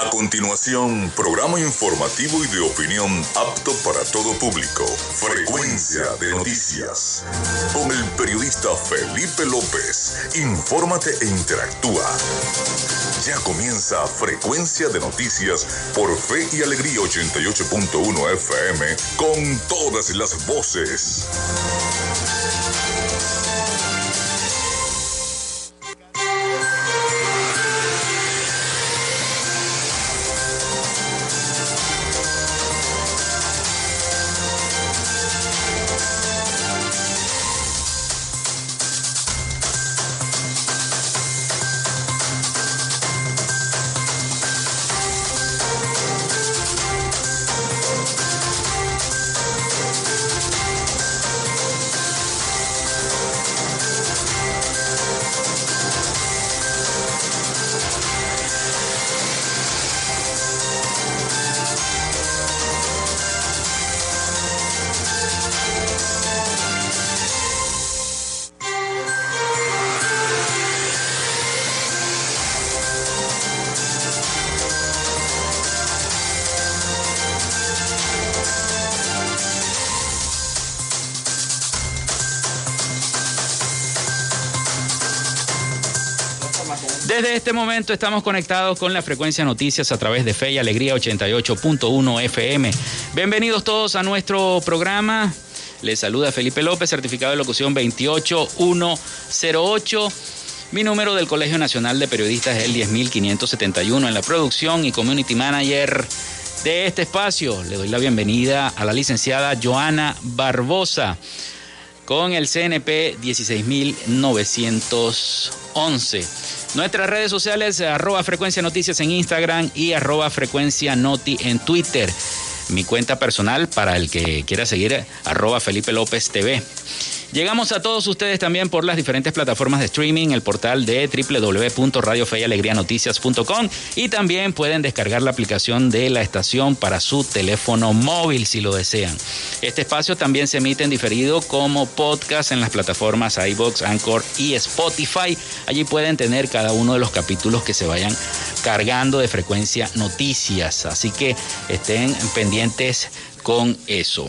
A continuación, programa informativo y de opinión apto para todo público. Frecuencia de noticias. Con el periodista Felipe López. Infórmate e interactúa. Ya comienza Frecuencia de Noticias por Fe y Alegría 88.1 FM con todas las voces. Desde este momento estamos conectados con la frecuencia noticias a través de Fe y Alegría 88.1 FM. Bienvenidos todos a nuestro programa. Les saluda Felipe López, certificado de locución 28108. Mi número del Colegio Nacional de Periodistas es el 10571 en la producción y community manager de este espacio. Le doy la bienvenida a la licenciada Joana Barbosa con el CNP 16911. Nuestras redes sociales, arroba frecuencia noticias en Instagram y arroba frecuencia noti en Twitter. Mi cuenta personal para el que quiera seguir, arroba Felipe López TV. Llegamos a todos ustedes también por las diferentes plataformas de streaming, el portal de www.radiofeyalegrianoticias.com y también pueden descargar la aplicación de la estación para su teléfono móvil si lo desean. Este espacio también se emite en diferido como podcast en las plataformas iBox, Anchor y Spotify. Allí pueden tener cada uno de los capítulos que se vayan cargando de frecuencia noticias. Así que estén pendientes con eso.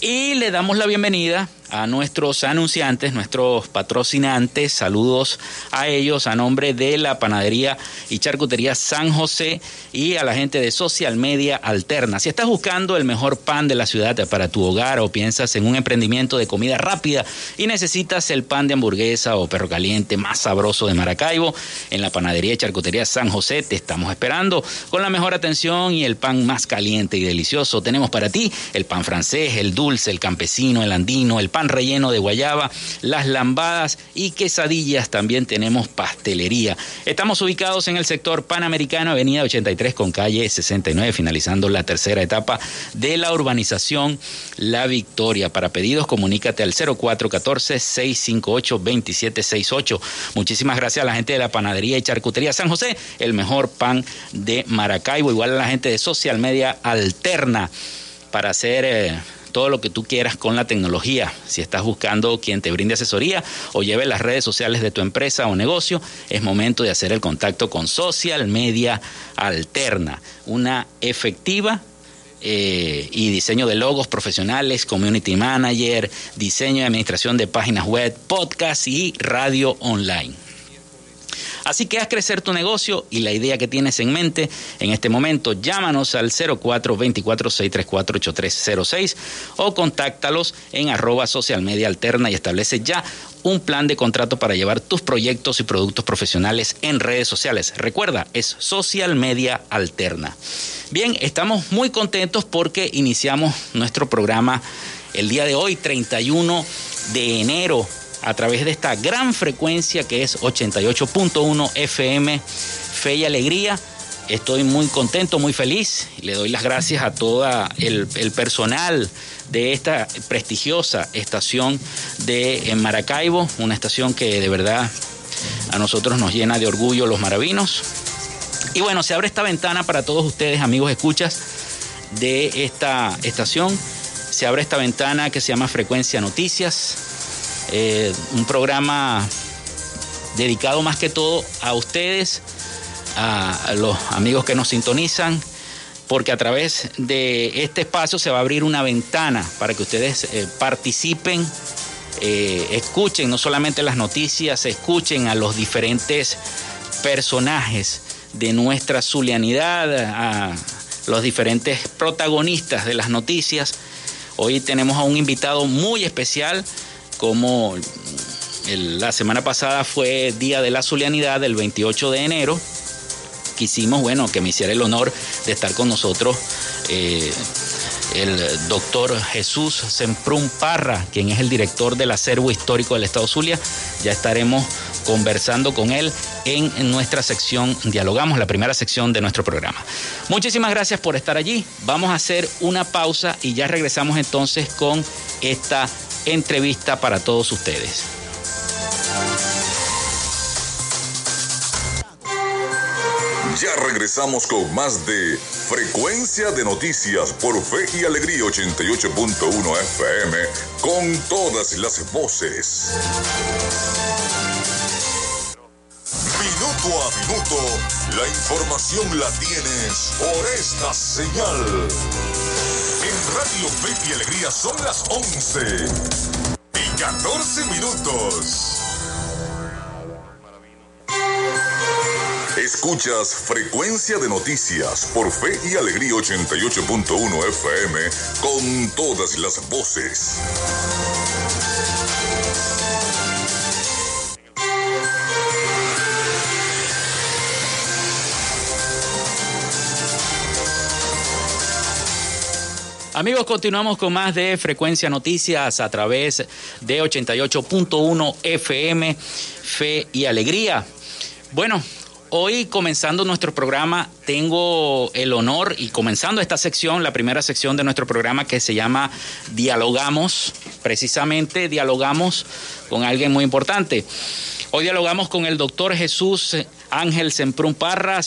Y le damos la bienvenida a nuestros anunciantes, nuestros patrocinantes. Saludos a ellos a nombre de la Panadería y Charcutería San José y a la gente de Social Media Alterna. Si estás buscando el mejor pan de la ciudad para tu hogar o piensas en un emprendimiento de comida rápida y necesitas el pan de hamburguesa o perro caliente más sabroso de Maracaibo, en la Panadería y Charcutería San José te estamos esperando con la mejor atención y el pan más caliente y delicioso. Tenemos para ti el pan francés, el dulce, el campesino, el andino, el pan pan relleno de guayaba, las lambadas y quesadillas. También tenemos pastelería. Estamos ubicados en el sector panamericano, avenida 83 con calle 69, finalizando la tercera etapa de la urbanización La Victoria. Para pedidos, comunícate al 0414-658-2768. Muchísimas gracias a la gente de la panadería y charcutería San José, el mejor pan de Maracaibo. Igual a la gente de Social Media Alterna para hacer eh, todo lo que tú quieras con la tecnología. Si estás buscando quien te brinde asesoría o lleve las redes sociales de tu empresa o negocio, es momento de hacer el contacto con Social Media Alterna, una efectiva eh, y diseño de logos profesionales, community manager, diseño y administración de páginas web, podcast y radio online. Así que haz crecer tu negocio y la idea que tienes en mente en este momento, llámanos al 0424-634-8306 o contáctalos en arroba social media alterna y establece ya un plan de contrato para llevar tus proyectos y productos profesionales en redes sociales. Recuerda, es social media alterna. Bien, estamos muy contentos porque iniciamos nuestro programa el día de hoy, 31 de enero a través de esta gran frecuencia que es 88.1 FM, Fe y Alegría. Estoy muy contento, muy feliz. Le doy las gracias a todo el, personal de esta prestigiosa estación de Maracaibo, una estación que de verdad a nosotros nos llena de orgullo los maravinos. Y bueno, se abre esta ventana para todos ustedes, amigos escuchas de esta estación. Se abre esta ventana que se llama Frecuencia Noticias eh, un programa dedicado más que todo a ustedes, a los amigos que nos sintonizan, porque a través de este espacio se va a abrir una ventana para que ustedes eh, participen, eh, escuchen no solamente las noticias, escuchen a los diferentes personajes de nuestra zulianidad, a los diferentes protagonistas de las noticias. Hoy tenemos a un invitado muy especial, como la semana pasada fue Día de la Zulianidad, el 28 de enero. Quisimos, bueno, que me hiciera el honor de estar con nosotros eh, el doctor Jesús Semprún Parra, quien es el director del acervo histórico del Estado Zulia. Ya estaremos conversando con él en nuestra sección Dialogamos, la primera sección de nuestro programa. Muchísimas gracias por estar allí. Vamos a hacer una pausa y ya regresamos entonces con esta entrevista para todos ustedes. Ya regresamos con más de Frecuencia de Noticias por Fe y Alegría 88.1 FM con todas las voces. Minuto a minuto, la información la tienes por esta señal. Radio Fe y Alegría son las 11 y 14 minutos. Escuchas Frecuencia de Noticias por Fe y Alegría 88.1 FM con todas las voces. Amigos, continuamos con más de Frecuencia Noticias a través de 88.1 FM, Fe y Alegría. Bueno, Hoy comenzando nuestro programa tengo el honor y comenzando esta sección, la primera sección de nuestro programa que se llama Dialogamos, precisamente dialogamos con alguien muy importante. Hoy dialogamos con el doctor Jesús Ángel Semprún Parra,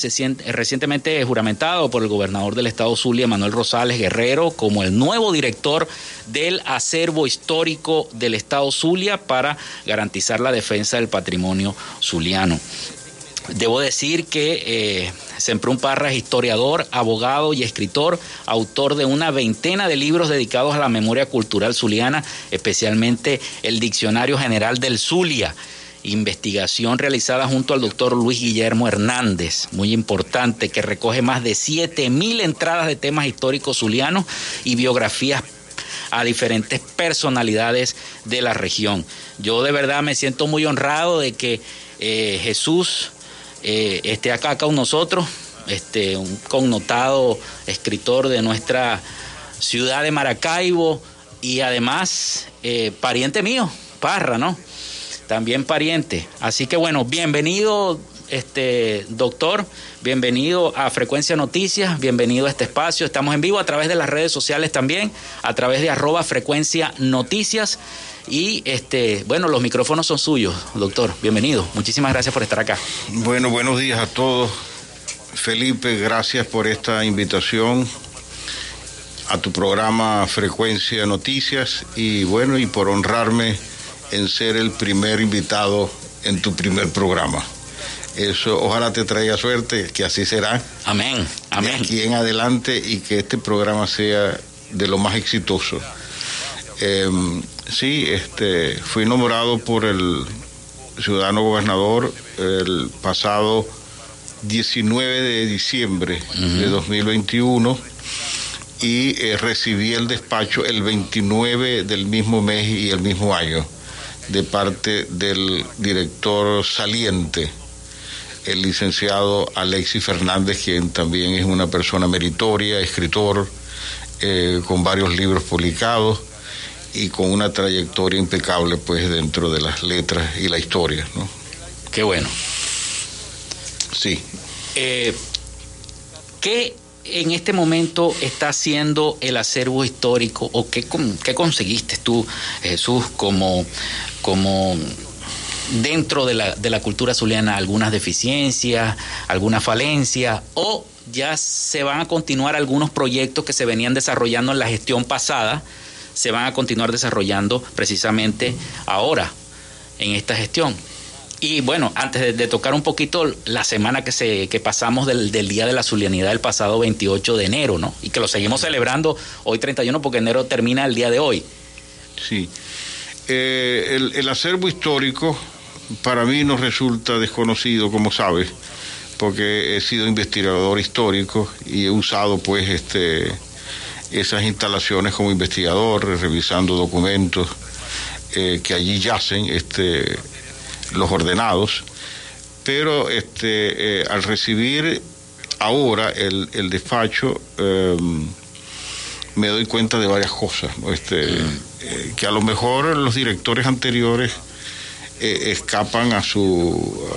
recientemente juramentado por el gobernador del estado Zulia, Manuel Rosales Guerrero, como el nuevo director del acervo histórico del estado Zulia para garantizar la defensa del patrimonio zuliano. Debo decir que eh, Semprún Parra es historiador, abogado y escritor, autor de una veintena de libros dedicados a la memoria cultural zuliana, especialmente el Diccionario General del Zulia, investigación realizada junto al doctor Luis Guillermo Hernández, muy importante, que recoge más de mil entradas de temas históricos zulianos y biografías a diferentes personalidades de la región. Yo de verdad me siento muy honrado de que eh, Jesús eh, esté acá con nosotros, este, un connotado escritor de nuestra ciudad de Maracaibo y además eh, pariente mío, Parra, ¿no? También pariente. Así que bueno, bienvenido, este doctor, bienvenido a Frecuencia Noticias, bienvenido a este espacio. Estamos en vivo a través de las redes sociales también, a través de arroba Frecuencia Noticias. Y este, bueno, los micrófonos son suyos, doctor. Bienvenido. Muchísimas gracias por estar acá. Bueno, buenos días a todos. Felipe, gracias por esta invitación a tu programa Frecuencia Noticias y bueno, y por honrarme en ser el primer invitado en tu primer programa. Eso ojalá te traiga suerte, que así será. Amén, amén. De aquí en adelante y que este programa sea de lo más exitoso. Em, sí, este, fui nombrado por el ciudadano gobernador el pasado 19 de diciembre de 2021 y eh, recibí el despacho el 29 del mismo mes y el mismo año de parte del director saliente, el licenciado Alexis Fernández, quien también es una persona meritoria, escritor, eh, con varios libros publicados y con una trayectoria impecable pues dentro de las letras y la historia, ¿no? Qué bueno. Sí. Eh, ¿Qué en este momento está haciendo el acervo histórico o qué, qué conseguiste tú, Jesús, como, como dentro de la, de la cultura zuliana algunas deficiencias, alguna falencia o ya se van a continuar algunos proyectos que se venían desarrollando en la gestión pasada se van a continuar desarrollando precisamente ahora, en esta gestión. Y bueno, antes de, tocar un poquito la semana que se que pasamos del, Día de la Zulianidad del pasado 28 de enero, ¿no? Y que lo seguimos celebrando hoy 31 porque enero termina el día de hoy. Sí. Eh, el, acervo histórico para mí no resulta desconocido, como sabes, porque he sido investigador histórico y he usado pues este esas instalaciones como investigador, revisando documentos eh, que allí yacen, este los ordenados, pero este, eh, al recibir ahora el, el despacho, em, me doy cuenta de varias cosas, este, mm. eh, que a lo mejor los directores anteriores eh, escapan a su...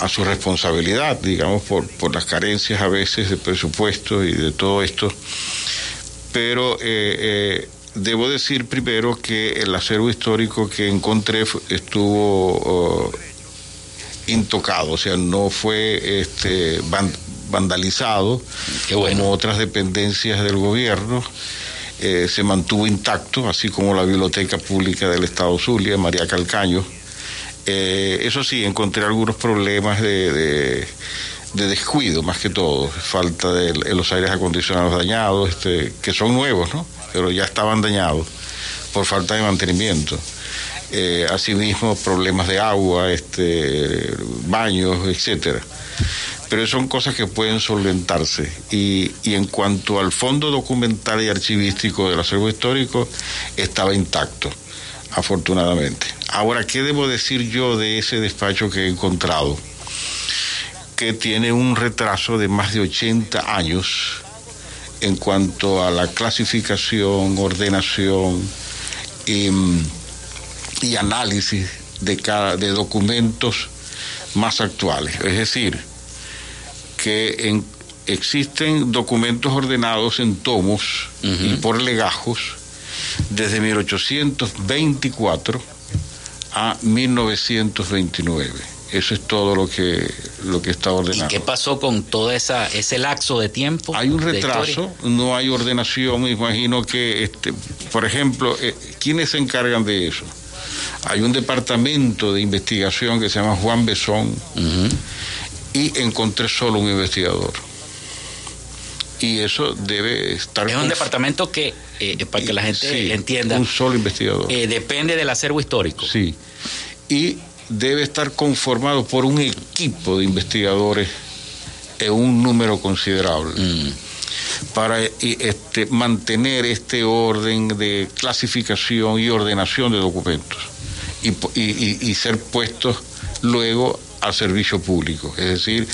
a su responsabilidad, digamos, por, por las carencias a veces de presupuesto y de todo esto. Pero Debo decir primero que el acervo histórico que encontré estuvo uh, intocado, o sea, no fue este, vandalizado como otras dependencias del gobierno. Eh, se mantuvo intacto, así como la Biblioteca Pública del Estado Zulia, María Calcaño. Eh, eso sí, encontré algunos problemas de, descuido, más que todo, falta de, los aires acondicionados dañados, este, que son nuevos, ¿no? pero ya estaban dañados por falta de mantenimiento. Eh, asimismo, problemas de agua, este, baños, etcétera. Pero son cosas que pueden solventarse. Y, y en cuanto al fondo documental y archivístico del acervo histórico, estaba intacto, afortunadamente. Ahora, ¿qué debo decir yo de ese despacho que he encontrado? Que tiene un retraso de más de 80 años en cuanto a la clasificación, ordenación y, análisis de, cada, de documentos más actuales. Es decir, que existen documentos ordenados en tomos y por legajos desde 1824 a 1929 eso es todo lo que, lo que está ordenado. ¿Y qué pasó con todo esa, ese laxo de tiempo? Hay un retraso, no hay ordenación. Imagino que, este, por ejemplo, eh, ¿quiénes se encargan de eso? Hay un departamento de investigación que se llama Juan Besón y encontré solo un investigador. Y eso debe estar... Es un departamento que, eh, para que la gente entienda... Un solo investigador. Eh, depende del acervo histórico. Sí. Y debe estar conformado por un equipo de investigadores en un número considerable. Mm. para este, mantener este orden de clasificación y ordenación de documentos y, ser puestos luego al servicio público, es decir,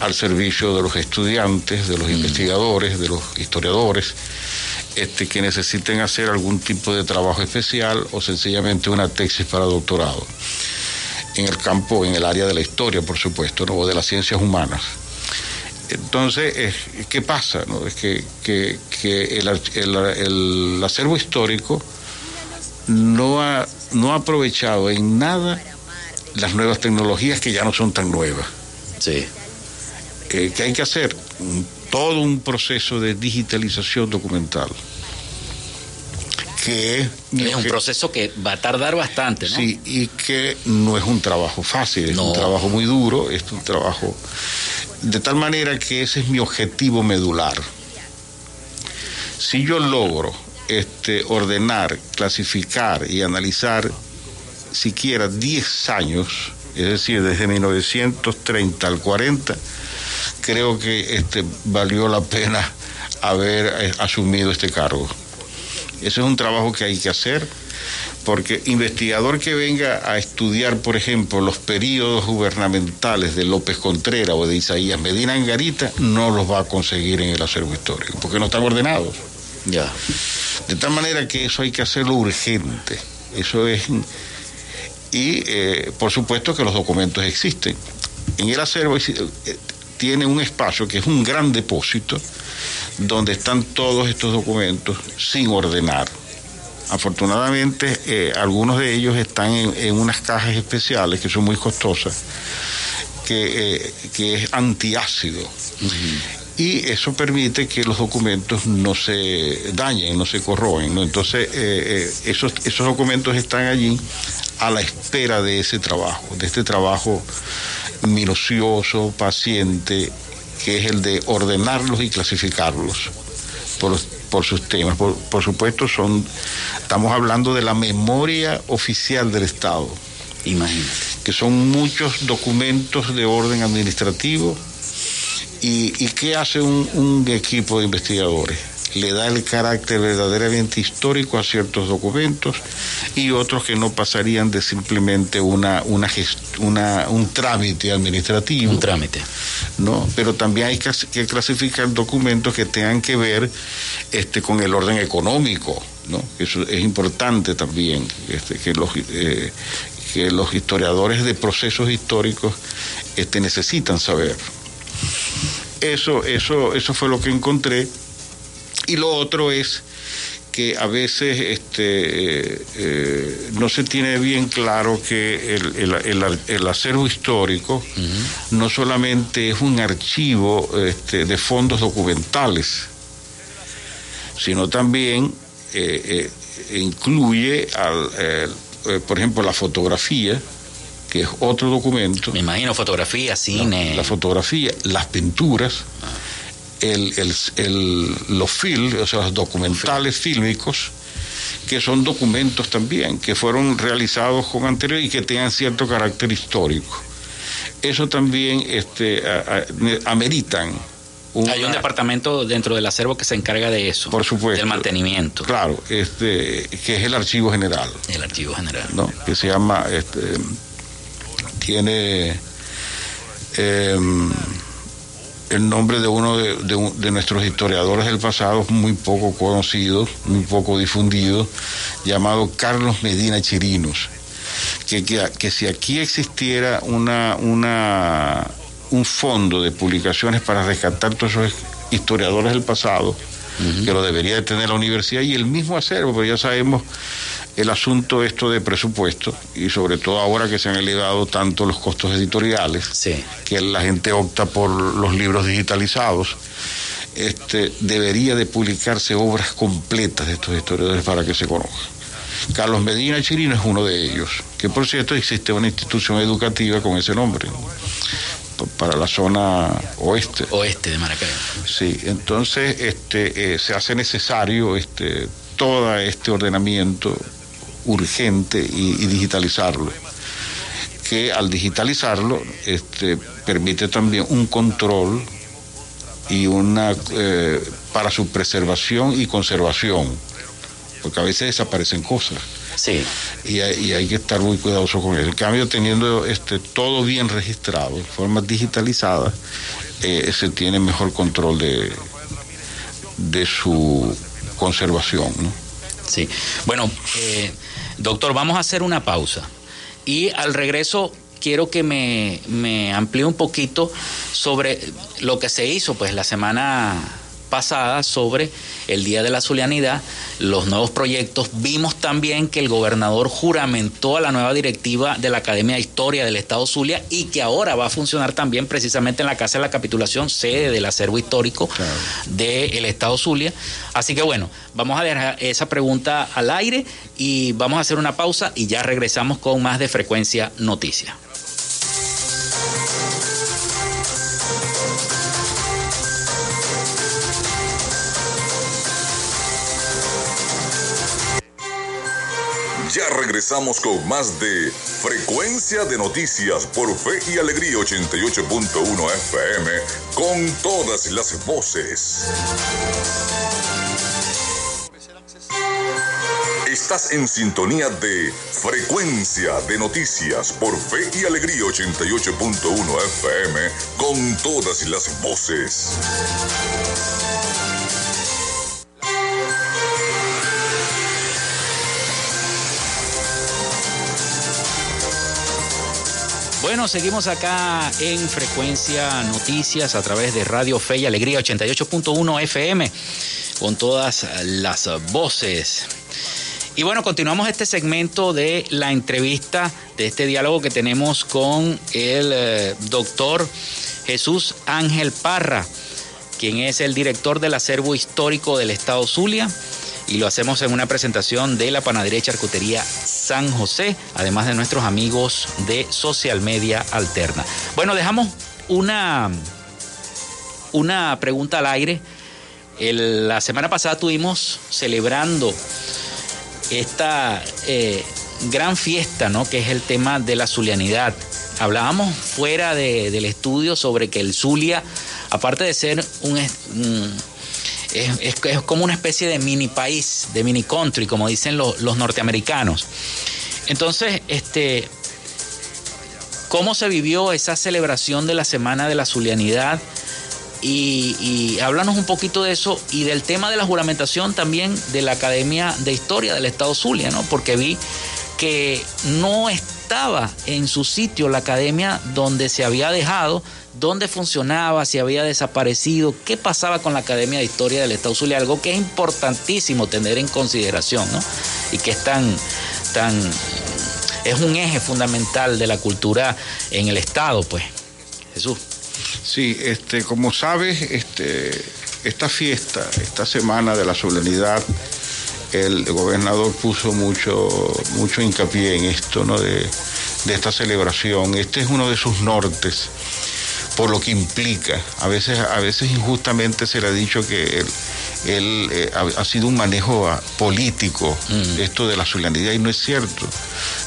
al servicio de los estudiantes, de los mm. investigadores, de los historiadores, este, que necesiten hacer algún tipo de trabajo especial o sencillamente una tesis para doctorado en el campo, en el área de la historia, por supuesto, o de las ciencias humanas. Entonces, ¿qué pasa? No? Es que, el, acervo histórico no ha, no ha aprovechado en nada las nuevas tecnologías que ya no son tan nuevas. Sí. ¿Qué hay que hacer? Todo un proceso de digitalización documental que es un proceso que va a tardar bastante, ¿no? Sí, y que no es un trabajo fácil, es un trabajo muy duro, es un trabajo de tal manera que ese es mi objetivo medular. Si yo logro este, ordenar, clasificar y analizar siquiera 10 años, es decir, desde 1930 al 40, creo que este, valió la pena haber eh, asumido este cargo. Eso es un trabajo que hay que hacer, porque investigador que venga a estudiar, por ejemplo, los periodos gubernamentales de López Contreras o de Isaías Medina en Garita, no los va a conseguir en el acervo histórico, porque no están ordenados. Ya. De tal manera que eso hay que hacerlo urgente. Eso es. Y eh, por supuesto que los documentos existen. En el acervo eh, tiene un espacio que es un gran depósito donde están todos estos documentos sin ordenar. Afortunadamente, eh, algunos de ellos están en, unas cajas especiales que son muy costosas, que, eh, que es antiácido. y eso permite que los documentos no se dañen, no se corroen. ¿no? Entonces, eh, esos, esos documentos están allí a la espera de ese trabajo, de este trabajo minucioso, paciente, que es el de ordenarlos y clasificarlos por, por sus temas. Por, por, supuesto, son, estamos hablando de la memoria oficial del Estado. Imagínate. Que son muchos documentos de orden administrativo. ¿Y, y qué hace un, un equipo de investigadores? Le da el carácter verdaderamente histórico a ciertos documentos y otros que no pasarían de simplemente una, una, una un trámite administrativo. Un trámite. ¿no? Pero también hay que, que clasificar documentos que tengan que ver este, con el orden económico, ¿no? Eso es importante también, este, que los... Eh, que los historiadores de procesos históricos este, necesitan saber. Eso, eso, eso fue lo que encontré y lo otro es que a veces este, eh, no se tiene bien claro que el, el, el, el acervo histórico uh -huh. no solamente es un archivo este, de fondos documentales, sino también eh, eh, incluye, al, por ejemplo, la fotografía, que es otro documento. Me imagino fotografía, cine. La, la fotografía, las pinturas. Ah el, el, el, los film, o sea, los documentales fílmicos, que son documentos también, que fueron realizados con anterior y que tengan cierto carácter histórico. Eso también este, a, a, ameritan. Una, Hay un departamento dentro del acervo que se encarga de eso. Por supuesto. Del mantenimiento. Claro, este, que es el Archivo General. El Archivo General. ¿no? Que se llama, este, tiene... Eh, el nombre de uno de, de, de, nuestros historiadores del pasado, muy poco conocido, muy poco difundido, llamado Carlos Medina Chirinos. Que, que, que si aquí existiera una, una, un fondo de publicaciones para rescatar todos esos historiadores del pasado, uh -huh. que lo debería de tener la universidad y el mismo acervo, pero ya sabemos el asunto esto de presupuesto y sobre todo ahora que se han elevado tanto los costos editoriales, sí. que la gente opta por los libros digitalizados, este, debería de publicarse obras completas de estos historiadores para que se conozcan. Carlos Medina Chirino es uno de ellos, que por cierto existe una institución educativa con ese nombre para la zona oeste. Oeste de Maracaibo. Sí, entonces este, eh, se hace necesario este, todo este ordenamiento urgente y, y, digitalizarlo que al digitalizarlo este, permite también un control y una eh, para su preservación y conservación porque a veces desaparecen cosas sí. y, hay, y hay que estar muy cuidadoso con eso en cambio teniendo este todo bien registrado de forma digitalizada eh, se tiene mejor control de de su conservación ¿no? sí bueno eh Doctor, vamos a hacer una pausa. Y al regreso quiero que me, me amplíe un poquito sobre lo que se hizo pues la semana pasada sobre el Día de la Zulianidad, los nuevos proyectos. Vimos también que el gobernador juramentó a la nueva directiva de la Academia de Historia del Estado Zulia y que ahora va a funcionar también precisamente en la Casa de la Capitulación, sede del acervo histórico claro. del Estado Zulia. Así que bueno, vamos a dejar esa pregunta al aire y vamos a hacer una pausa y ya regresamos con más de Frecuencia Noticias. Regresamos con más de Frecuencia de Noticias por Fe y Alegría 88.1 FM con todas las voces. Estás en sintonía de Frecuencia de Noticias por Fe y Alegría 88.1 FM con todas las voces. Seguimos acá en Frecuencia Noticias a través de Radio Fe y Alegría 88.1 FM con todas las voces. Y bueno, continuamos este segmento de la entrevista, de este diálogo que tenemos con el eh, doctor Jesús Ángel Parra, quien es el director del acervo histórico del Estado Zulia. Y lo hacemos en una presentación de la panadería charcutería San José, además de nuestros amigos de Social Media Alterna. Bueno, dejamos una, una pregunta al aire. la semana pasada tuvimos celebrando esta eh, gran fiesta, ¿no? Que es el tema de la zulianidad. Hablábamos fuera del estudio sobre que el Zulia, aparte de ser un, es, como una especie de mini país, de mini country, como dicen los, norteamericanos. Entonces, este, ¿cómo se vivió esa celebración de la Semana de la Zulianidad? Y, y, háblanos un poquito de eso y del tema de la juramentación también de la Academia de Historia del Estado Zulia, ¿no? Porque vi que no estaba en su sitio la academia donde se había dejado, dónde funcionaba, si había desaparecido, qué pasaba con la Academia de Historia del Estado Zulia, algo que es importantísimo tener en consideración, ¿no? Y que es tan, tan, es un eje fundamental de la cultura en el Estado, pues. Jesús. Sí, este, como sabes, este, esta fiesta, esta semana de la solemnidad, el gobernador puso mucho, mucho hincapié en esto, ¿no? De, de esta celebración. Este es uno de sus nortes por lo que implica. A veces, a veces injustamente se le ha dicho que él, eh, ha, sido un manejo ah, político, mm. esto de la solemnidad, y no es cierto.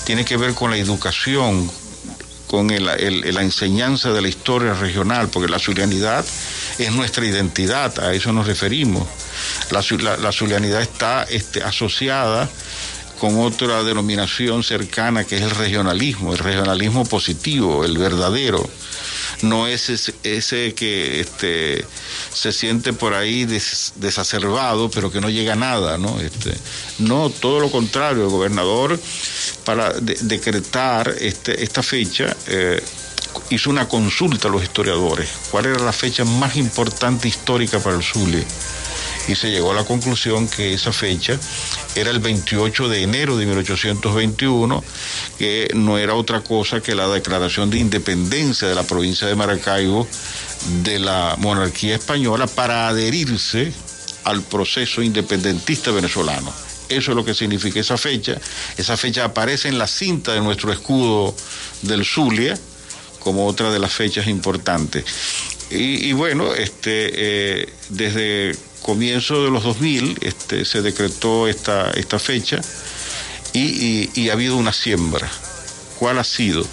Tiene que ver con la educación, con la enseñanza de la historia regional, porque la zulianidad es nuestra identidad, a eso nos referimos. La, la, zulianidad está este, asociada con otra denominación cercana que es el regionalismo, el regionalismo positivo, el verdadero no es ese, que este, se siente por ahí desacerbado, pero que no llega a nada, ¿no? Este, no, todo lo contrario, el gobernador, para decretar este, esta fecha, eh, hizo una consulta a los historiadores, cuál era la fecha más importante histórica para el Zulia y se llegó a la conclusión que esa fecha era el 28 de enero de 1821, que no era otra cosa que la declaración de independencia de la provincia de Maracaibo de la monarquía española para adherirse al proceso independentista venezolano. Eso es lo que significa esa fecha. Esa fecha aparece en la cinta de nuestro escudo del Zulia como otra de las fechas importantes. Y, bueno, este, eh, desde comienzo de los 2000 este, se decretó esta, esta fecha y, ha habido una siembra. ¿Cuál ha sido?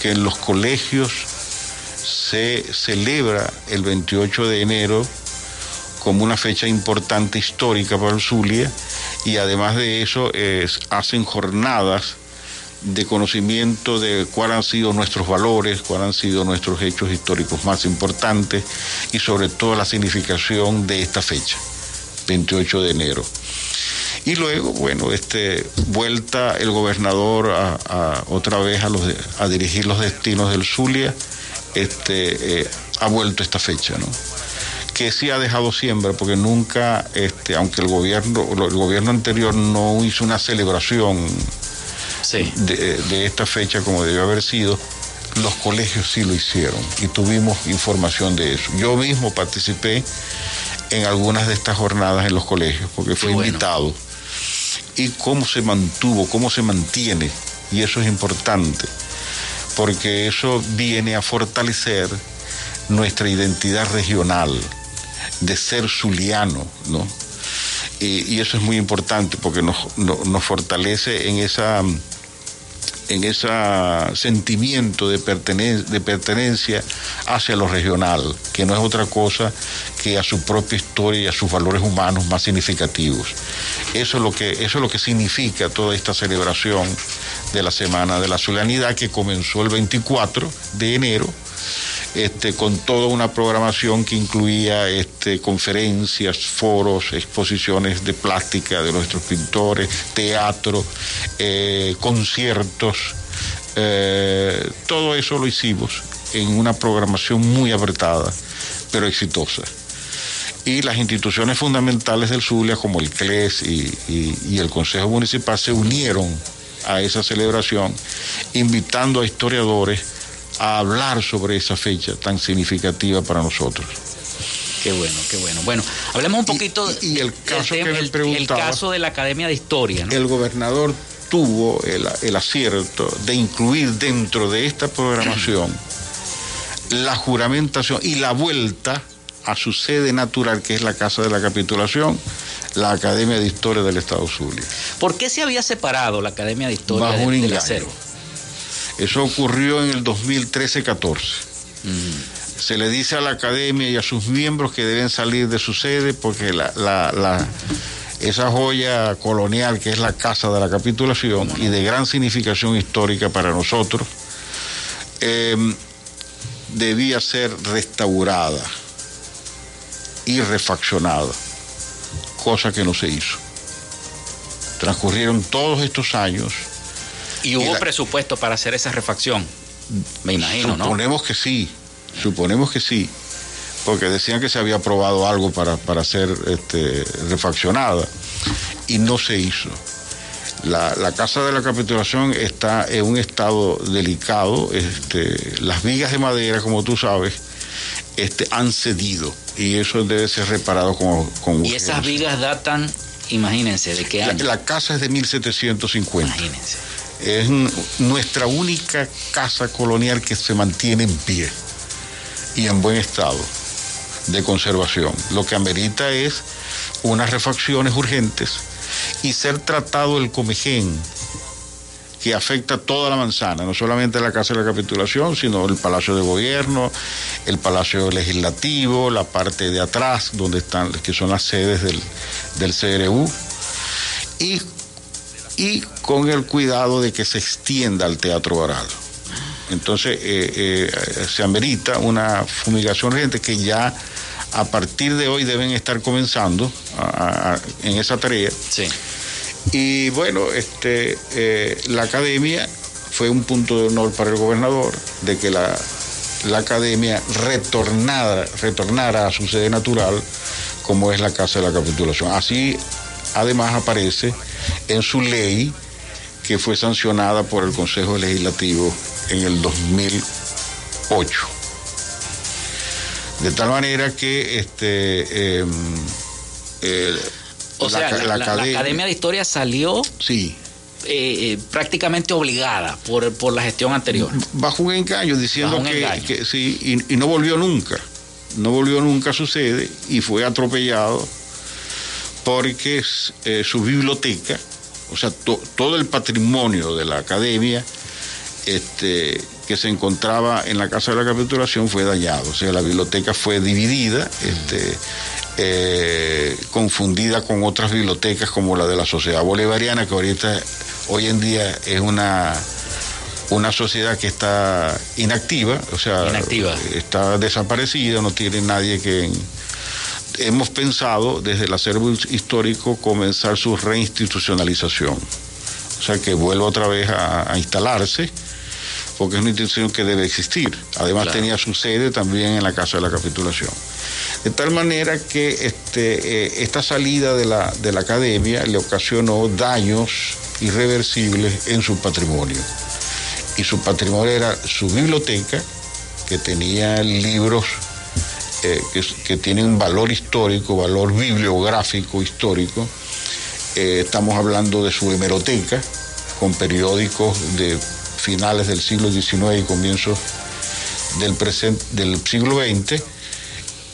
Que en los colegios se celebra el 28 de enero como una fecha importante histórica para el Zulia y además de eso hacen jornadas de conocimiento de cuáles han sido nuestros valores, cuáles han sido nuestros hechos históricos más importantes y sobre todo la significación de esta fecha, 28 de enero. Y luego, bueno, este, vuelta el gobernador a, otra vez a, los, a dirigir los destinos del Zulia, este, eh, ha vuelto esta fecha, ¿no? que sí ha dejado siembra, porque nunca, este, aunque el gobierno, el gobierno anterior no hizo una celebración de, esta fecha como debió haber sido, los colegios sí lo hicieron y tuvimos información de eso. Yo mismo participé en algunas de estas jornadas en los colegios porque fui invitado. Y cómo se mantuvo, cómo se mantiene, y eso es importante, porque eso viene a fortalecer nuestra identidad regional de ser zuliano, ¿no? Y, eso es muy importante porque nos, nos fortalece en esa en ese sentimiento de, de pertenencia hacia lo regional, que no es otra cosa que a su propia historia y a sus valores humanos más significativos. Eso es lo que, eso es lo que significa toda esta celebración de la Semana de la Solemnidad que comenzó el 24 de enero este, con toda una programación que incluía este, conferencias, foros, exposiciones de plástica de nuestros pintores, teatro, eh, conciertos. Eh, todo eso lo hicimos en una programación muy apretada, pero exitosa. Y las instituciones fundamentales del Zulia, como el CLES y el Consejo Municipal, se unieron a esa celebración, invitando a historiadores a hablar sobre esa fecha tan significativa para nosotros. Qué bueno, qué bueno. Bueno, hablemos un poquito y, el caso que me el, caso de la Academia de Historia. El gobernador tuvo el, el acierto de incluir dentro de esta programación la juramentación y la vuelta a su sede natural, que es la Casa de la Capitulación, la Academia de Historia del Estado Zulia. ¿Por qué se había separado la Academia de Historia Bajo del, acero? Eso ocurrió en el 2013-14. Se le dice a la Academia y a sus miembros que deben salir de su sede porque la, esa joya colonial que es la Casa de la Capitulación y de gran significación histórica para nosotros, em, debía ser restaurada y refaccionada, cosa que no se hizo. Transcurrieron todos estos años. ¿Y hubo presupuesto para hacer esa refacción? Me imagino, ¿no? Suponemos que sí, suponemos que sí, porque decían que se había aprobado algo para, para ser este, refaccionada y no se hizo. La, casa de la capitulación está en un estado delicado. Este, las vigas de madera, como tú sabes, este, han cedido y eso debe ser reparado con, con Y esas vigas datan, imagínense, ¿de qué año? La, casa es de 1750. Imagínense. Es nuestra única casa colonial que se mantiene en pie y en buen estado de conservación. Lo que amerita es unas refacciones urgentes y ser tratado el comején que afecta toda la manzana, no solamente la Casa de la Capitulación, sino el Palacio de Gobierno, el Palacio Legislativo, la parte de atrás, donde están, que son las sedes del, del CRU, y, y con el cuidado de que se extienda al Teatro Oral. Entonces, eh, eh, se amerita una fumigación urgente que ya a partir de hoy deben estar comenzando en esa tarea. Sí. Y bueno, este, eh, la academia fue un punto de honor para el gobernador de que la, la academia retornara, retornara a su sede natural, como es la Casa de la Capitulación. Así, además, aparece en su ley que fue sancionada por el Consejo Legislativo en el 2008. De tal manera que este, em, o sea, la, academia, de Historia salió sí. Eh, eh, prácticamente obligada por, por, la gestión anterior. Bajo un engaño, diciendo que, sí, y, no volvió nunca. No volvió nunca a su sede y fue atropellado porque eh, su biblioteca, o sea, todo el patrimonio de la academia, este, que se encontraba en la Casa de la Capitulación fue dañado. O sea, la biblioteca fue dividida, este, eh, confundida con otras bibliotecas como la de la Sociedad Bolivariana, que ahorita, hoy en día es una, una sociedad que está inactiva, o sea, está desaparecida, no tiene nadie que... Hemos pensado desde el acervo histórico comenzar su reinstitucionalización, o sea, que vuelva otra vez a instalarse porque es una institución que debe existir. Además tenía su sede también en la Casa de la Capitulación. De tal manera que este, eh, esta salida de la, de la academia le ocasionó daños irreversibles en su patrimonio. Y su patrimonio era su biblioteca, que tenía libros eh, que, que, tienen valor histórico, valor bibliográfico histórico. Eh, estamos hablando de su hemeroteca, con periódicos de finales del siglo XIX y comienzos del, del siglo XX,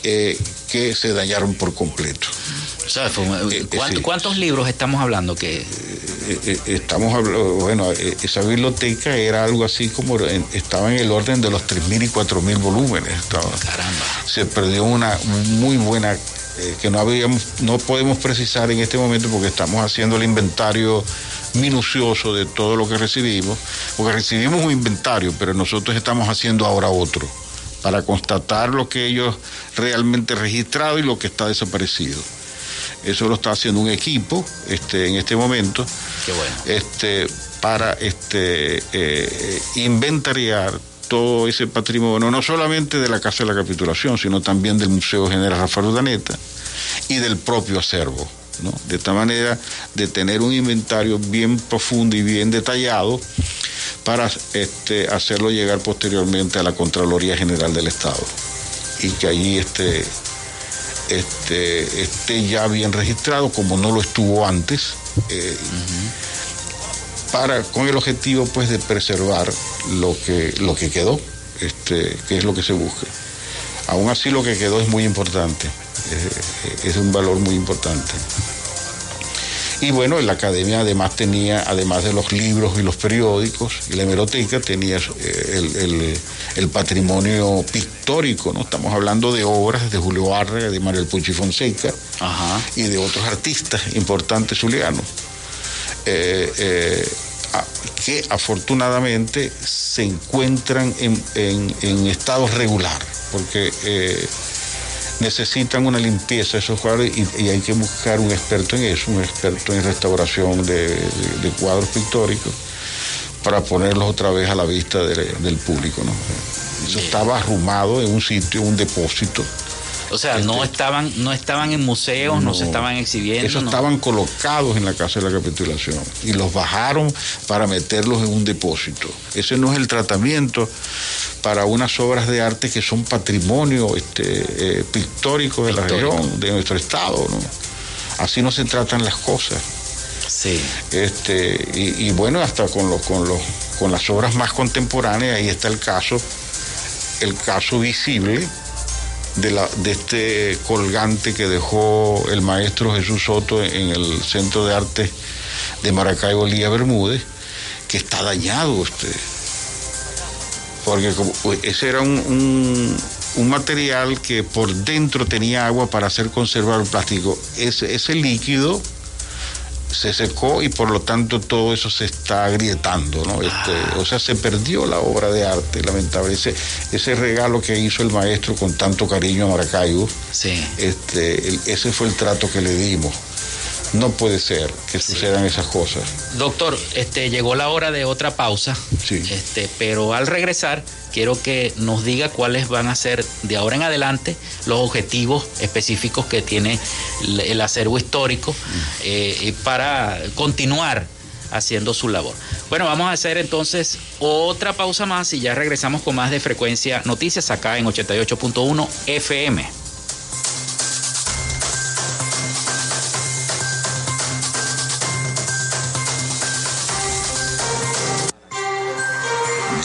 eh, que se dañaron por completo. Eh, eh, ¿Cuántos libros estamos hablando que estamos hablando, bueno, esa biblioteca era algo así como estaba en el orden de los 3.000 y 4.000 volúmenes. Caramba. Se perdió una muy buena que no habíamos, no podemos precisar en este momento porque estamos haciendo el inventario minucioso de todo lo que recibimos, porque recibimos un inventario, pero nosotros estamos haciendo ahora otro, para constatar lo que ellos realmente registrado y lo que está desaparecido. Eso lo está haciendo un equipo este, en este momento. Este, para este, eh, inventariar todo ese patrimonio, no solamente de la Casa de la Capitulación, sino también del Museo General Rafael Urdaneta y del propio acervo. De esta manera de tener un inventario bien profundo y bien detallado para este, hacerlo llegar posteriormente a la Contraloría General del Estado y que allí este, este, esté ya bien registrado, como no lo estuvo antes, eh, para, con el objetivo pues de preservar lo que, lo que quedó, que es lo que se busca. Aún así lo que quedó es muy importante, es un valor muy importante. Y bueno, la academia además tenía, además de los libros y los periódicos y la hemeroteca, tenía eh, el, patrimonio pictórico, ¿no? Estamos hablando de obras de Julio Arre, de Manuel Puchi Fonseca y de otros artistas importantes zulianos. Eh, eh, que afortunadamente se encuentran en, estado regular, porque necesitan una limpieza esos cuadros y, hay que buscar un experto en eso, un experto en restauración de, cuadros pictóricos para ponerlos otra vez a la vista del público. ¿no? Eso estaba arrumado en un sitio, un depósito o sea, no este, estaban no estaban en museos, no, se estaban exhibiendo. Esos estaban colocados en la Casa de la Capitulación y los bajaron para meterlos en un depósito. Ese no es el tratamiento para unas obras de arte que son patrimonio este, eh, pictórico de la región, de nuestro estado. ¿no? Así no se tratan las cosas. Sí. Este, y, bueno, hasta con, los, con, los, con las obras más contemporáneas, ahí está el caso, el caso visible de, la, de este colgante que dejó el maestro Jesús Soto en el Centro de Arte de Maracaibo, Lía Bermúdez, que está dañado usted. Porque ese era un, un, material que por dentro tenía agua para hacer conservar el plástico. Ese, ese líquido se secó y por lo tanto todo eso se está agrietando, ¿no? Este, ah. O sea, se perdió la obra de arte, lamentable. Ese, ese regalo que hizo el maestro con tanto cariño a Maracaibo, sí. este, ese fue el trato que le dimos. No puede ser que sucedan esas cosas. Doctor, este, llegó la hora de otra pausa, sí. este, pero al regresar quiero que nos diga cuáles van a ser de ahora en adelante los objetivos específicos que tiene el acervo histórico eh, para continuar haciendo su labor. Bueno, vamos a hacer entonces otra pausa más y ya regresamos con más de frecuencia noticias acá en 88.1 FM.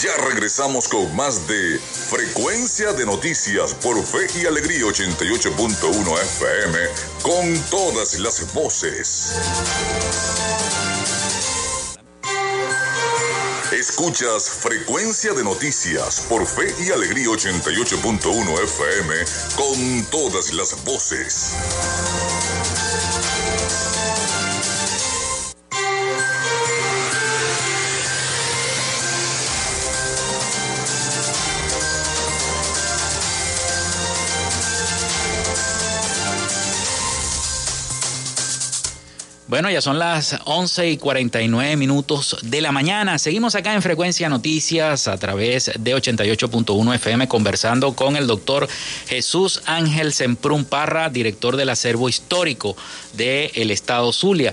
Ya regresamos con más de Frecuencia de Noticias por Fe y Alegría 88.1 FM con todas las voces. Escuchas Frecuencia de Noticias por Fe y Alegría 88.1 FM con todas las voces. Bueno, ya son las 11 y 49 minutos de la mañana. Seguimos acá en Frecuencia Noticias a través de 88.1 FM conversando con el doctor Jesús Ángel Semprún Parra, director del acervo histórico del Estado Zulia.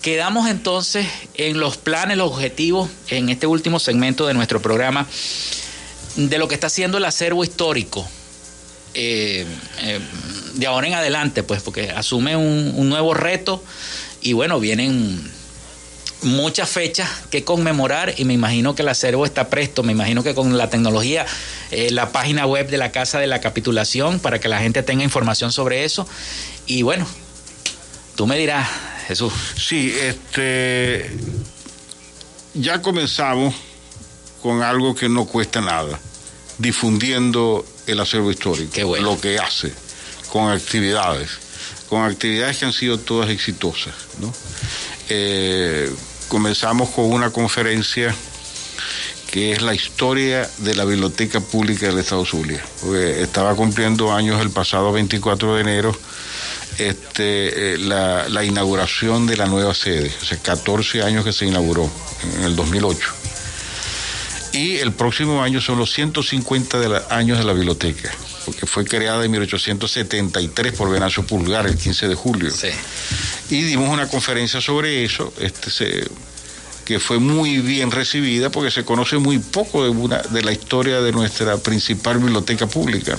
Quedamos entonces en los planes, los objetivos en este último segmento de nuestro programa de lo que está haciendo el acervo histórico. Eh, eh, de ahora en adelante, pues, porque asume un nuevo reto y bueno, vienen muchas fechas que conmemorar y me imagino que el acervo está presto, me imagino que con la tecnología, eh, la página web de la Casa de la Capitulación para que la gente tenga información sobre eso. Y bueno, tú me dirás, Jesús. Sí, este, ya comenzamos con algo que no cuesta nada, difundiendo el acervo histórico, lo que hace, con actividades con actividades que han sido todas exitosas. Eh, comenzamos con una conferencia que es la historia de la Biblioteca Pública del Estado Zulia. estaba cumpliendo años el pasado 24 de enero este, eh, la, inauguración de la nueva sede, o sea, 14 años que se inauguró en el 2008. Y el próximo año son los 150 años de la biblioteca porque fue creada en 1873 por Venancio Pulgar el 15 de julio. Y dimos una conferencia sobre eso, este, que fue muy bien recibida porque se conoce muy poco de, una, de la historia de nuestra principal biblioteca pública.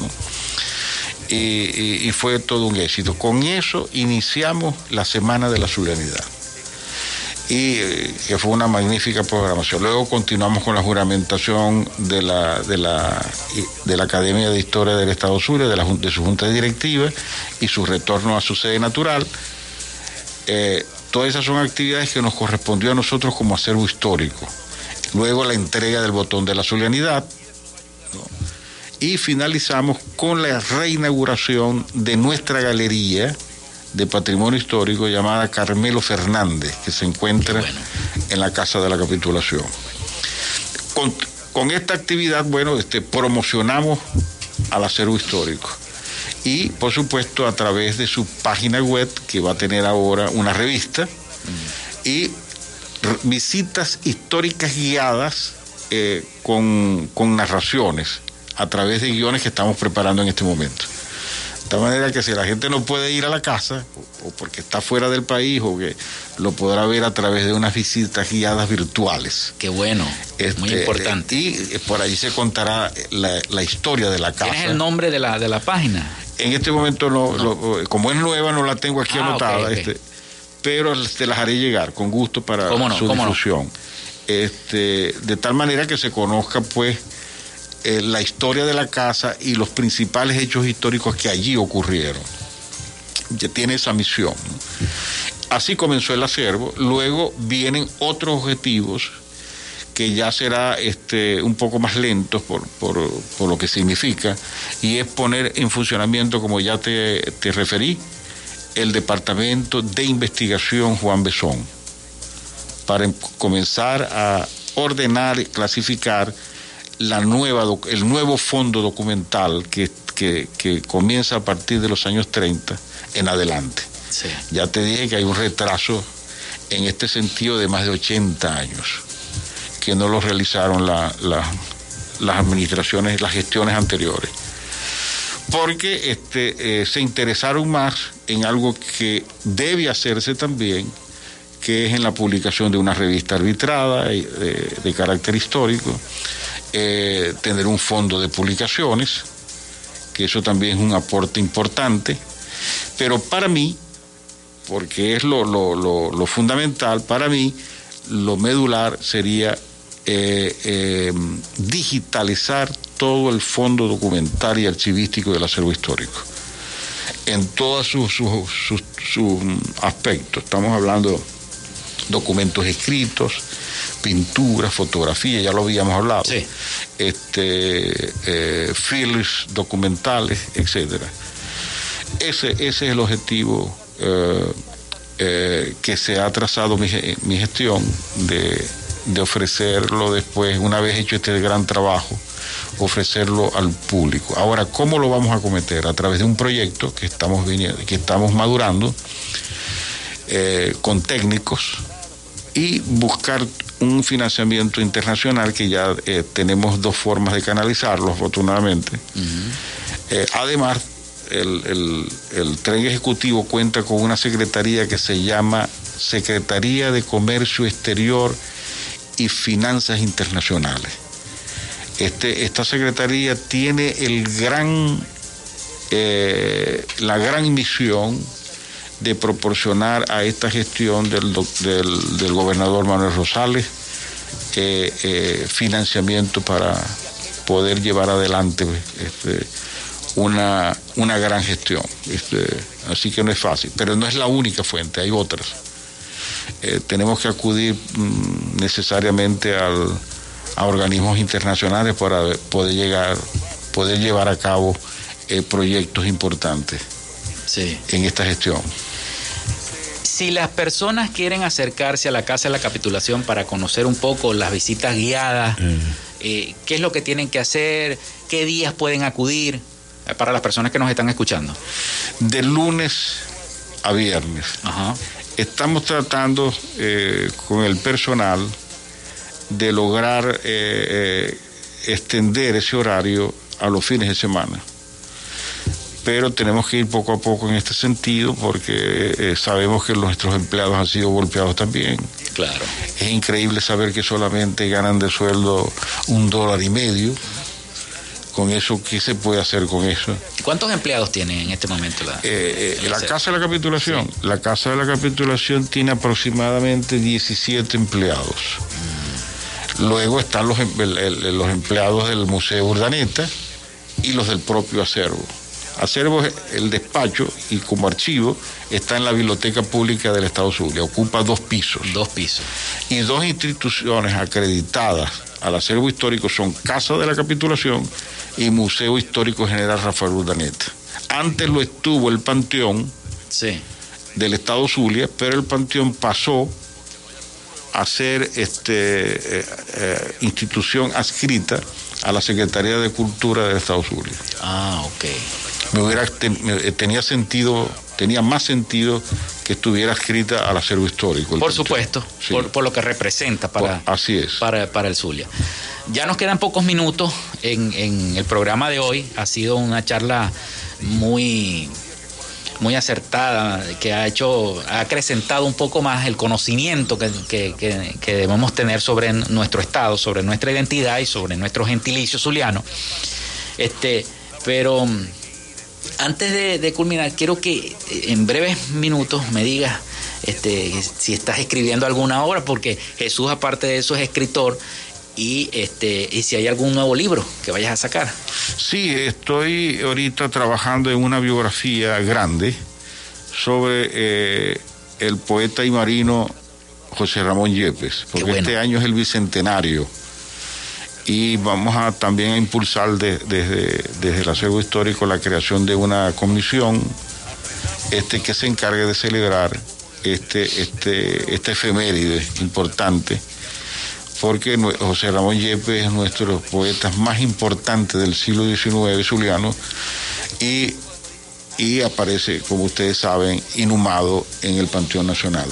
y, fue todo un éxito. Con eso iniciamos la Semana de la Soberanidad y eh, que fue una magnífica programación. Luego continuamos con la juramentación de la, de la, de la Academia de Historia del Estado Sur, de, la, de su junta directiva y su retorno a su sede natural. Eh, todas esas son actividades que nos correspondió a nosotros como acervo histórico. Luego la entrega del botón de la solemnidad. Y finalizamos con la reinauguración de nuestra galería de patrimonio histórico llamada Carmelo Fernández, que se encuentra en la Casa de la Capitulación. Con, esta actividad, bueno, este, promocionamos al acervo histórico. Y, por supuesto, a través de su página web, que va a tener ahora una revista, y visitas históricas guiadas eh, con, con narraciones a través de guiones que estamos preparando en este momento. De tal manera que si la gente no puede ir a la casa, o porque está fuera del país, o que lo podrá ver a través de unas visitas guiadas virtuales. Qué bueno, muy este, importante. Y por allí se contará la, historia de la casa. ¿Tienes el nombre de la, de la página? En este momento, no, como es nueva, no la tengo aquí ah, anotada, Este, pero te las haré llegar con gusto para su difusión. Este, de tal manera que se conozca, pues, eh, la historia de la casa y los principales hechos históricos que allí ocurrieron. Tiene esa misión. Así comenzó el acervo. Luego vienen otros objetivos que ya será este, un poco más lentos por, lo que significa, y es poner en funcionamiento, como ya te, te referí, el Departamento de Investigación Juan Besón, para comenzar a ordenar y clasificar la nueva, el nuevo fondo documental que, comienza a partir de los años 30 en adelante. Ya te dije que hay un retraso en este sentido de más de 80 años, que no lo realizaron las administraciones, las gestiones anteriores. Porque este, eh, se interesaron más en algo que debe hacerse también, que es en la publicación de una revista arbitrada de, de carácter histórico, eh, tener un fondo de publicaciones, que eso también es un aporte importante, pero para mí, porque es lo, fundamental, para mí lo medular sería eh, eh, digitalizar todo el fondo documental y archivístico del acervo histórico, en todos sus, sus, sus aspectos. Estamos hablando documentos escritos, pintura, fotografía, ya lo habíamos hablado, este, eh, films documentales, etcétera. Ese, ese es el objetivo eh, eh, que se ha trazado mi, mi gestión de, de, ofrecerlo después, una vez hecho este gran trabajo, ofrecerlo al público. Ahora, ¿cómo lo vamos a cometer? A través de un proyecto que estamos, que estamos madurando con técnicos y buscar un financiamiento internacional que ya eh, tenemos dos formas de canalizarlo, afortunadamente. Eh, además, el, tren ejecutivo cuenta con una secretaría que se llama Secretaría de Comercio Exterior y Finanzas Internacionales. Este, esta secretaría tiene el gran, eh, la gran misión de proporcionar a esta gestión del, del, gobernador Manuel Rosales eh, eh, financiamiento para poder llevar adelante este, una, una gran gestión. Este, así que no es fácil, pero no es la única fuente, hay otras. Eh, tenemos que acudir mm, necesariamente al, a organismos internacionales para poder llegar, poder llevar a cabo proyectos importantes en esta gestión. Si las personas quieren acercarse a la Casa de la Capitulación para conocer un poco las visitas guiadas, mm. eh, ¿qué es lo que tienen que hacer? ¿Qué días pueden acudir? Eh, para las personas que nos están escuchando. De lunes a viernes. Estamos tratando eh, con el personal de lograr extender ese horario a los fines de semana pero tenemos que ir poco a poco en este sentido porque eh, sabemos que nuestros empleados han sido golpeados también. Claro. Es increíble saber que solamente ganan de sueldo un dólar y medio, con eso, ¿qué se puede hacer con eso? ¿Cuántos empleados tiene en este momento la, eh, eh, la Casa de la Capitulación? La Casa de la Capitulación tiene aproximadamente 17 empleados. Luego están los, em, los empleados del Museo Urdaneta y los del propio acervo. Acervo es el despacho y como archivo está en la Biblioteca Pública del Estado Zulia, ocupa dos pisos. Dos pisos. Y dos instituciones acreditadas al acervo histórico son Casa de la Capitulación y Museo Histórico General Rafael Urdaneta. Antes lo estuvo el Panteón del Estado Zulia, pero el Panteón pasó a ser este, eh, eh, institución adscrita a la Secretaría de Cultura del Estado Zulia. Ah, ok me hubiera eh, tenía sentido, tenía más sentido que estuviera escrita al acervo histórico. Por supuesto, por, lo que representa para, así es. para, para el Zulia. Ya nos quedan pocos minutos en, en, el programa de hoy. Ha sido una charla muy, muy acertada, que ha hecho, ha acrecentado un poco más el conocimiento que, que, que, debemos tener sobre nuestro estado, sobre nuestra identidad y sobre nuestro gentilicio zuliano. Este, pero antes de, culminar, quiero que eh, en breves minutos me digas este, si estás escribiendo alguna obra, porque Jesús, aparte de eso, es escritor. Y, este, y si hay algún nuevo libro que vayas a sacar. Sí, estoy ahorita trabajando en una biografía grande sobre eh, el poeta y marino José Ramón Yepes, porque este año es el bicentenario y vamos a también a impulsar desde, desde el acervo histórico la creación de una comisión este, que se encargue de celebrar este, este, este efeméride importante, porque José Ramón Yepes es nuestro de los poetas más importantes del siglo XIX zuliano y, y aparece, como ustedes saben, inhumado en el Panteón Nacional.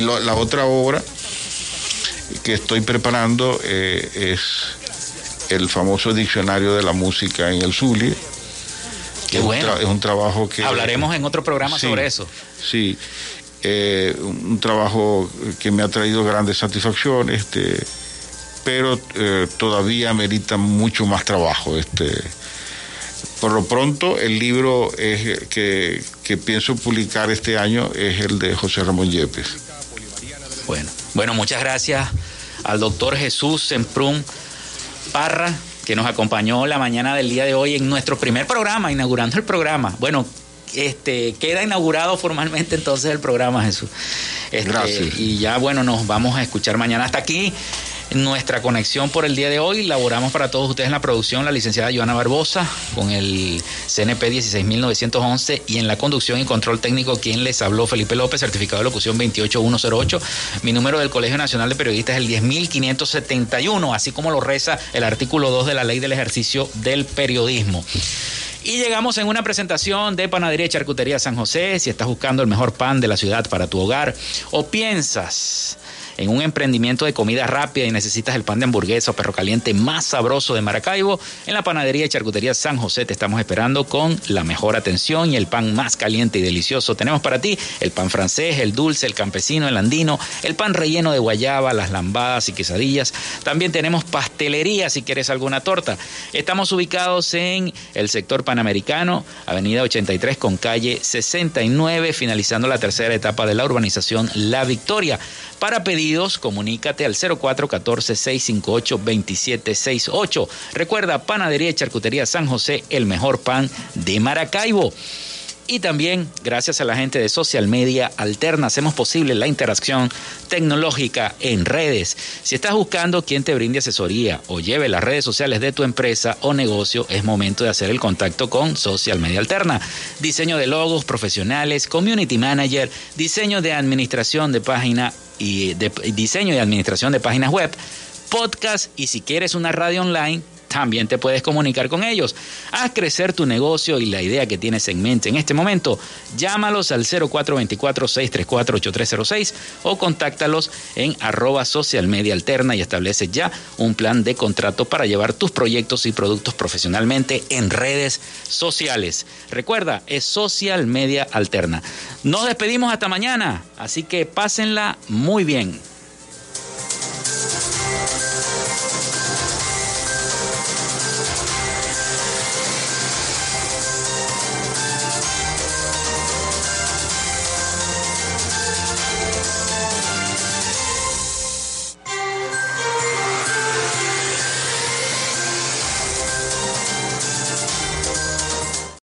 La otra obra que estoy preparando eh, es el famoso diccionario de la música en el Zulia. Qué bueno. es un trabajo que... Hablaremos en otro programa sobre eso. Sí, eh, un trabajo que me ha traído grandes satisfacciones, este, pero eh, todavía merita mucho más trabajo. Este, por lo pronto, el libro es, que, que pienso publicar este año es el de José Ramón Yepes. Bueno, bueno, muchas gracias al doctor Jesús Semprún Parra, que nos acompañó la mañana del día de hoy en nuestro primer programa, inaugurando el programa. Bueno, este, queda inaugurado formalmente entonces el programa, Jesús. Este, Gracias. Y ya, bueno, nos vamos a escuchar mañana. Hasta aquí nuestra conexión por el día de hoy. Laboramos para todos ustedes en la producción la licenciada Joana Barbosa con el CNP 16911 y en la conducción y control técnico quien les habló Felipe López, certificado de locución 28108. Mi número del Colegio Nacional de Periodistas es el 10571, así como lo reza el artículo 2 de la Ley del Ejercicio del Periodismo. Y llegamos en una presentación de Panadería y Charcutería San José. Si estás buscando el mejor pan de la ciudad para tu hogar o piensas en un emprendimiento de comida rápida y necesitas el pan de hamburguesa o perro caliente más sabroso de Maracaibo, en la panadería y charcutería San José te estamos esperando con la mejor atención y el pan más caliente y delicioso. Tenemos para ti el pan francés, el dulce, el campesino, el andino, el pan relleno de guayaba, las lambadas y quesadillas. También tenemos pastelería si quieres alguna torta. Estamos ubicados en el sector panamericano, avenida 83 con calle 69, finalizando la tercera etapa de la urbanización La Victoria. Para comunícate al 0414-658-2768. Recuerda, Panadería y Charcutería San José, el mejor pan de Maracaibo. Y también, gracias a la gente de Social Media Alterna, hacemos posible la interacción tecnológica en redes. Si estás buscando quien te brinde asesoría o lleve las redes sociales de tu empresa o negocio, es momento de hacer el contacto con Social Media Alterna. Diseño de logos profesionales, community manager, diseño de administración de página y de diseño y administración de páginas web, podcast y si quieres una radio online, también te puedes comunicar con ellos. Haz crecer tu negocio y la idea que tienes en mente en este momento. Llámalos al 0424-634-8306 o contáctalos en arroba social media alterna y establece ya un plan de contrato para llevar tus proyectos y productos profesionalmente en redes sociales. Recuerda, es social media alterna. Nos despedimos hasta mañana, así que pásenla muy bien.